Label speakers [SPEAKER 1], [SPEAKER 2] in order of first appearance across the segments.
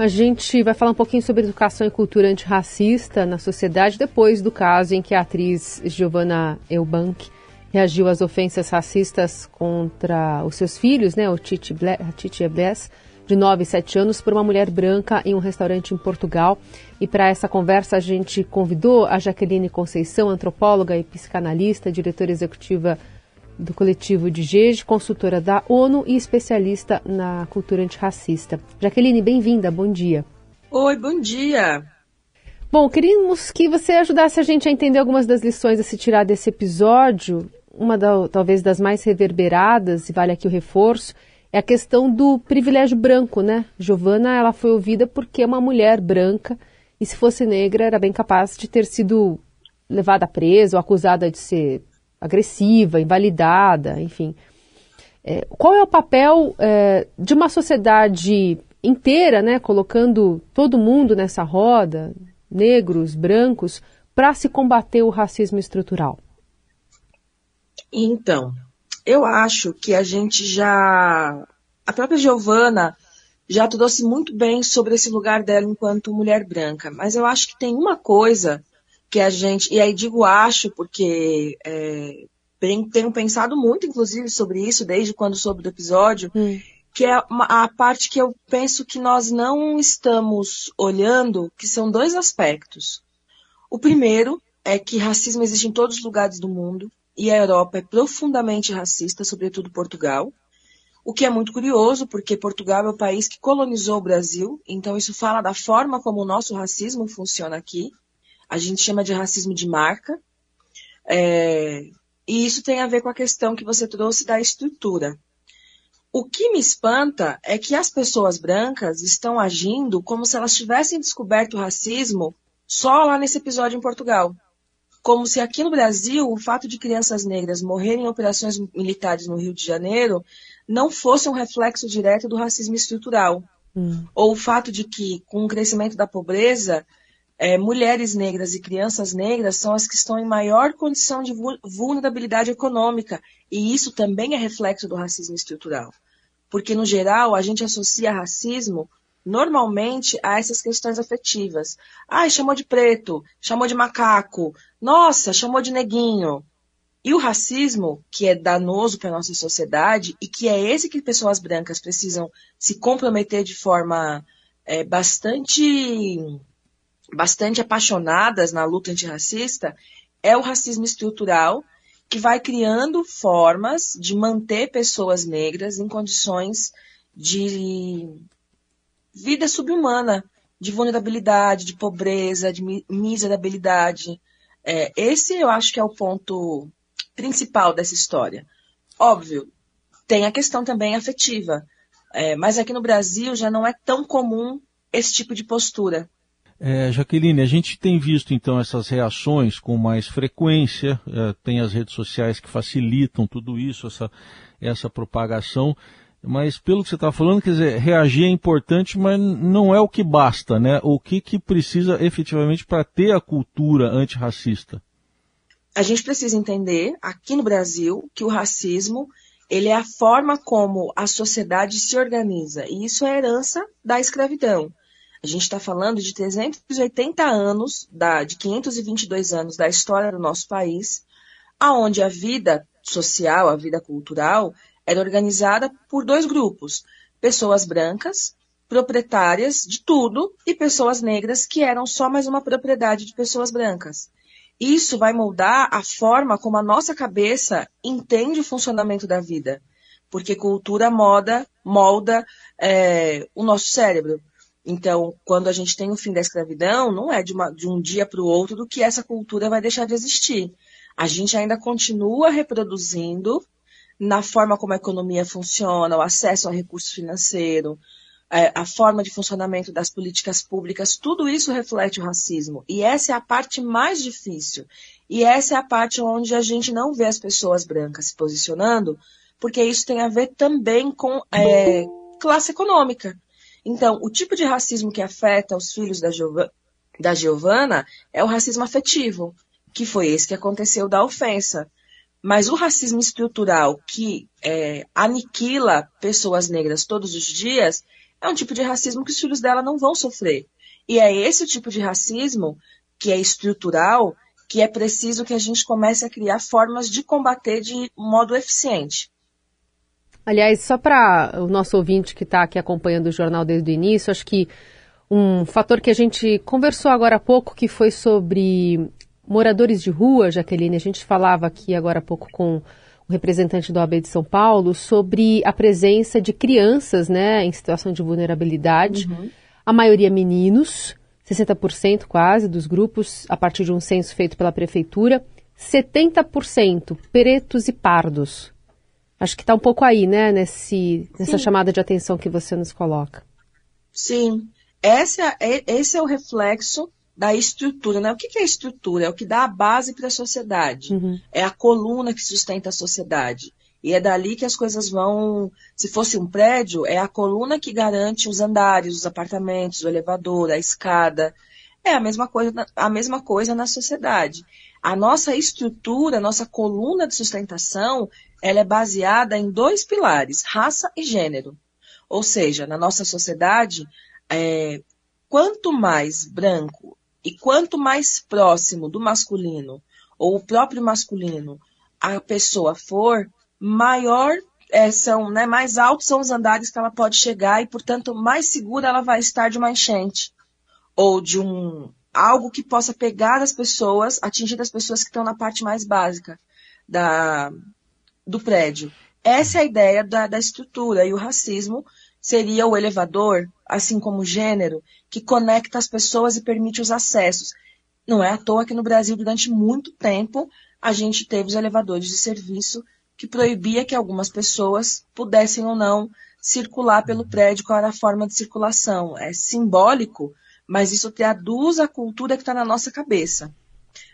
[SPEAKER 1] A gente vai falar um pouquinho sobre educação e cultura antirracista na sociedade depois do caso em que a atriz Giovanna Eubank reagiu às ofensas racistas contra os seus filhos, né, o Titi, Ble Titi Bless, de 9 e 7 anos, por uma mulher branca em um restaurante em Portugal. E para essa conversa a gente convidou a Jaqueline Conceição, antropóloga e psicanalista, diretora executiva do coletivo de GEG, consultora da ONU e especialista na cultura antirracista. Jaqueline, bem-vinda, bom dia.
[SPEAKER 2] Oi, bom dia.
[SPEAKER 1] Bom, queríamos que você ajudasse a gente a entender algumas das lições a se tirar desse episódio. Uma da, talvez das mais reverberadas, e vale aqui o reforço, é a questão do privilégio branco, né? Giovana, ela foi ouvida porque é uma mulher branca e se fosse negra era bem capaz de ter sido levada presa ou acusada de ser agressiva, invalidada, enfim. É, qual é o papel é, de uma sociedade inteira, né, colocando todo mundo nessa roda, negros, brancos, para se combater o racismo estrutural?
[SPEAKER 2] Então, eu acho que a gente já. A própria Giovana já trouxe muito bem sobre esse lugar dela enquanto mulher branca, mas eu acho que tem uma coisa que a gente, e aí digo acho, porque é, tenho pensado muito, inclusive, sobre isso, desde quando soube do episódio, hum. que é a parte que eu penso que nós não estamos olhando, que são dois aspectos. O primeiro é que racismo existe em todos os lugares do mundo, e a Europa é profundamente racista, sobretudo Portugal. O que é muito curioso, porque Portugal é o país que colonizou o Brasil, então isso fala da forma como o nosso racismo funciona aqui a gente chama de racismo de marca. É, e isso tem a ver com a questão que você trouxe da estrutura. O que me espanta é que as pessoas brancas estão agindo como se elas tivessem descoberto o racismo só lá nesse episódio em Portugal. Como se aqui no Brasil o fato de crianças negras morrerem em operações militares no Rio de Janeiro não fosse um reflexo direto do racismo estrutural. Hum. Ou o fato de que, com o crescimento da pobreza, é, mulheres negras e crianças negras são as que estão em maior condição de vulnerabilidade econômica, e isso também é reflexo do racismo estrutural. Porque, no geral, a gente associa racismo normalmente a essas questões afetivas. Ah, chamou de preto, chamou de macaco, nossa, chamou de neguinho. E o racismo, que é danoso para a nossa sociedade, e que é esse que pessoas brancas precisam se comprometer de forma é, bastante bastante apaixonadas na luta antirracista é o racismo estrutural, que vai criando formas de manter pessoas negras em condições de vida subhumana, de vulnerabilidade, de pobreza, de miserabilidade. É, esse eu acho que é o ponto principal dessa história. Óbvio, tem a questão também afetiva, é, mas aqui no Brasil já não é tão comum esse tipo de postura.
[SPEAKER 3] É, Jaqueline, a gente tem visto então essas reações com mais frequência, é, tem as redes sociais que facilitam tudo isso, essa, essa propagação, mas pelo que você está falando, quer dizer, reagir é importante, mas não é o que basta, né? O que, que precisa efetivamente para ter a cultura antirracista?
[SPEAKER 2] A gente precisa entender, aqui no Brasil, que o racismo ele é a forma como a sociedade se organiza, e isso é herança da escravidão. A gente está falando de 380 anos, da, de 522 anos da história do nosso país, aonde a vida social, a vida cultural, era organizada por dois grupos: pessoas brancas, proprietárias de tudo, e pessoas negras que eram só mais uma propriedade de pessoas brancas. Isso vai moldar a forma como a nossa cabeça entende o funcionamento da vida, porque cultura moda, molda é, o nosso cérebro. Então, quando a gente tem o fim da escravidão, não é de, uma, de um dia para o outro que essa cultura vai deixar de existir. A gente ainda continua reproduzindo na forma como a economia funciona, o acesso ao recurso financeiro, é, a forma de funcionamento das políticas públicas, tudo isso reflete o racismo. E essa é a parte mais difícil. E essa é a parte onde a gente não vê as pessoas brancas se posicionando, porque isso tem a ver também com é, classe econômica. Então, o tipo de racismo que afeta os filhos da, da Giovana é o racismo afetivo, que foi esse que aconteceu da ofensa. Mas o racismo estrutural que é, aniquila pessoas negras todos os dias, é um tipo de racismo que os filhos dela não vão sofrer. E é esse tipo de racismo que é estrutural, que é preciso que a gente comece a criar formas de combater de modo eficiente.
[SPEAKER 1] Aliás, só para o nosso ouvinte que está aqui acompanhando o jornal desde o início, acho que um fator que a gente conversou agora há pouco, que foi sobre moradores de rua, Jaqueline, a gente falava aqui agora há pouco com o representante do AB de São Paulo sobre a presença de crianças né, em situação de vulnerabilidade, uhum. a maioria meninos, 60% quase dos grupos, a partir de um censo feito pela prefeitura, 70% pretos e pardos. Acho que está um pouco aí, né, nesse, nessa chamada de atenção que você nos coloca.
[SPEAKER 2] Sim, Essa é, esse é o reflexo da estrutura, né? O que é estrutura? É o que dá a base para a sociedade. Uhum. É a coluna que sustenta a sociedade. E é dali que as coisas vão. Se fosse um prédio, é a coluna que garante os andares, os apartamentos, o elevador, a escada. É a mesma coisa, a mesma coisa na sociedade. A nossa estrutura, a nossa coluna de sustentação, ela é baseada em dois pilares, raça e gênero. Ou seja, na nossa sociedade, é, quanto mais branco e quanto mais próximo do masculino, ou o próprio masculino, a pessoa for, maior é, são, né, mais altos são os andares que ela pode chegar e, portanto, mais segura ela vai estar de uma enchente ou de um algo que possa pegar as pessoas, atingir as pessoas que estão na parte mais básica da, do prédio. Essa é a ideia da, da estrutura e o racismo seria o elevador, assim como o gênero, que conecta as pessoas e permite os acessos. Não é à toa que no Brasil, durante muito tempo, a gente teve os elevadores de serviço que proibia que algumas pessoas pudessem ou não circular pelo prédio, qual era a forma de circulação. É simbólico, mas isso traduz a cultura que está na nossa cabeça.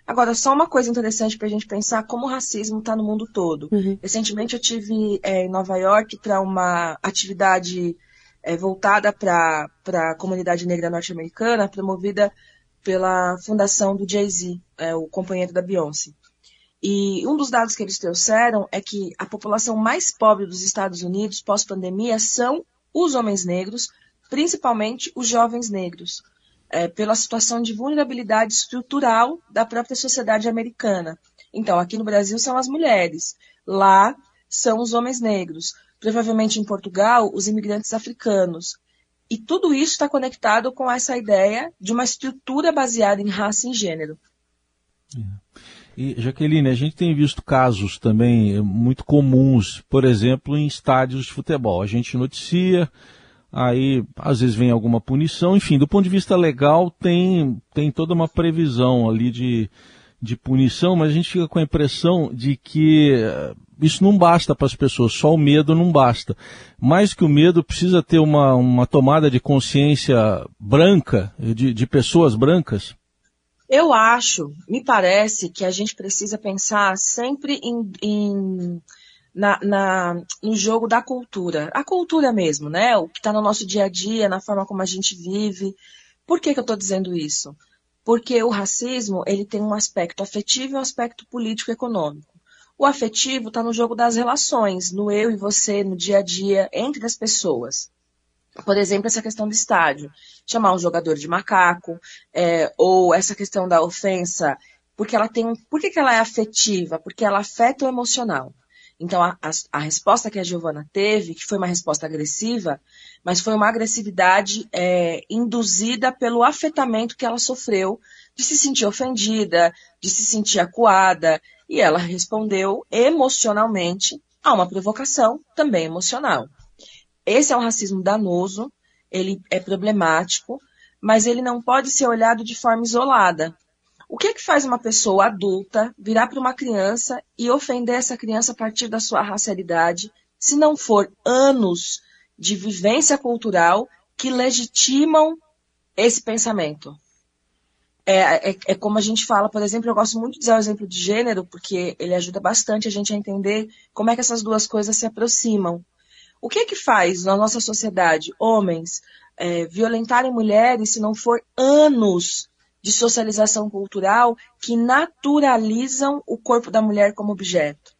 [SPEAKER 2] Agora, só uma coisa interessante para a gente pensar como o racismo está no mundo todo. Uhum. Recentemente eu tive é, em Nova York para uma atividade é, voltada para a comunidade negra norte-americana, promovida pela fundação do Jay-Z, é, o companheiro da Beyoncé. E um dos dados que eles trouxeram é que a população mais pobre dos Estados Unidos pós-pandemia são os homens negros, principalmente os jovens negros, é, pela situação de vulnerabilidade estrutural da própria sociedade americana. Então, aqui no Brasil são as mulheres, lá são os homens negros provavelmente em Portugal, os imigrantes africanos. E tudo isso está conectado com essa ideia de uma estrutura baseada em raça e gênero.
[SPEAKER 3] É. E, Jaqueline, a gente tem visto casos também eh, muito comuns, por exemplo, em estádios de futebol. A gente noticia, aí às vezes vem alguma punição, enfim, do ponto de vista legal tem, tem toda uma previsão ali de, de punição, mas a gente fica com a impressão de que eh, isso não basta para as pessoas, só o medo não basta. Mais que o medo, precisa ter uma, uma tomada de consciência branca, de, de pessoas brancas.
[SPEAKER 2] Eu acho, me parece que a gente precisa pensar sempre em, em na, na, no jogo da cultura. A cultura mesmo, né? O que está no nosso dia a dia, na forma como a gente vive. Por que, que eu estou dizendo isso? Porque o racismo ele tem um aspecto afetivo e um aspecto político-econômico. O afetivo está no jogo das relações, no eu e você, no dia a dia, entre as pessoas. Por exemplo, essa questão do estádio. Chamar um jogador de macaco, é, ou essa questão da ofensa, porque ela tem. Por que, que ela é afetiva? Porque ela afeta o emocional. Então, a, a, a resposta que a Giovana teve, que foi uma resposta agressiva, mas foi uma agressividade é, induzida pelo afetamento que ela sofreu de se sentir ofendida, de se sentir acuada, e ela respondeu emocionalmente a uma provocação também emocional. Esse é um racismo danoso, ele é problemático, mas ele não pode ser olhado de forma isolada. O que é que faz uma pessoa adulta virar para uma criança e ofender essa criança a partir da sua racialidade, se não for anos de vivência cultural que legitimam esse pensamento? É, é, é, como a gente fala, por exemplo, eu gosto muito de usar o exemplo de gênero, porque ele ajuda bastante a gente a entender como é que essas duas coisas se aproximam. O que é que faz na nossa sociedade homens é, violentarem mulheres se não for anos de socialização cultural que naturalizam o corpo da mulher como objeto?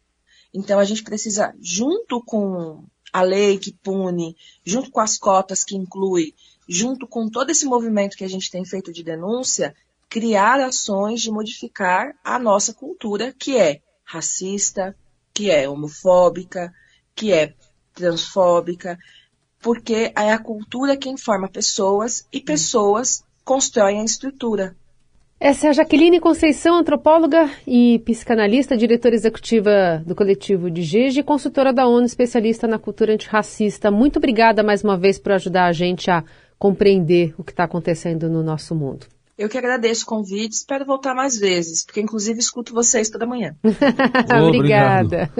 [SPEAKER 2] Então a gente precisa, junto com a lei que pune, junto com as cotas que inclui, junto com todo esse movimento que a gente tem feito de denúncia, criar ações de modificar a nossa cultura, que é racista, que é homofóbica, que é transfóbica, porque é a cultura quem forma pessoas e pessoas constroem a estrutura.
[SPEAKER 1] Essa é a Jaqueline Conceição, antropóloga e psicanalista, diretora executiva do coletivo de Gege e consultora da ONU, especialista na cultura antirracista. Muito obrigada mais uma vez por ajudar a gente a compreender o que está acontecendo no nosso mundo.
[SPEAKER 2] Eu que agradeço o convite, espero voltar mais vezes, porque inclusive escuto vocês toda manhã.
[SPEAKER 1] Obrigada.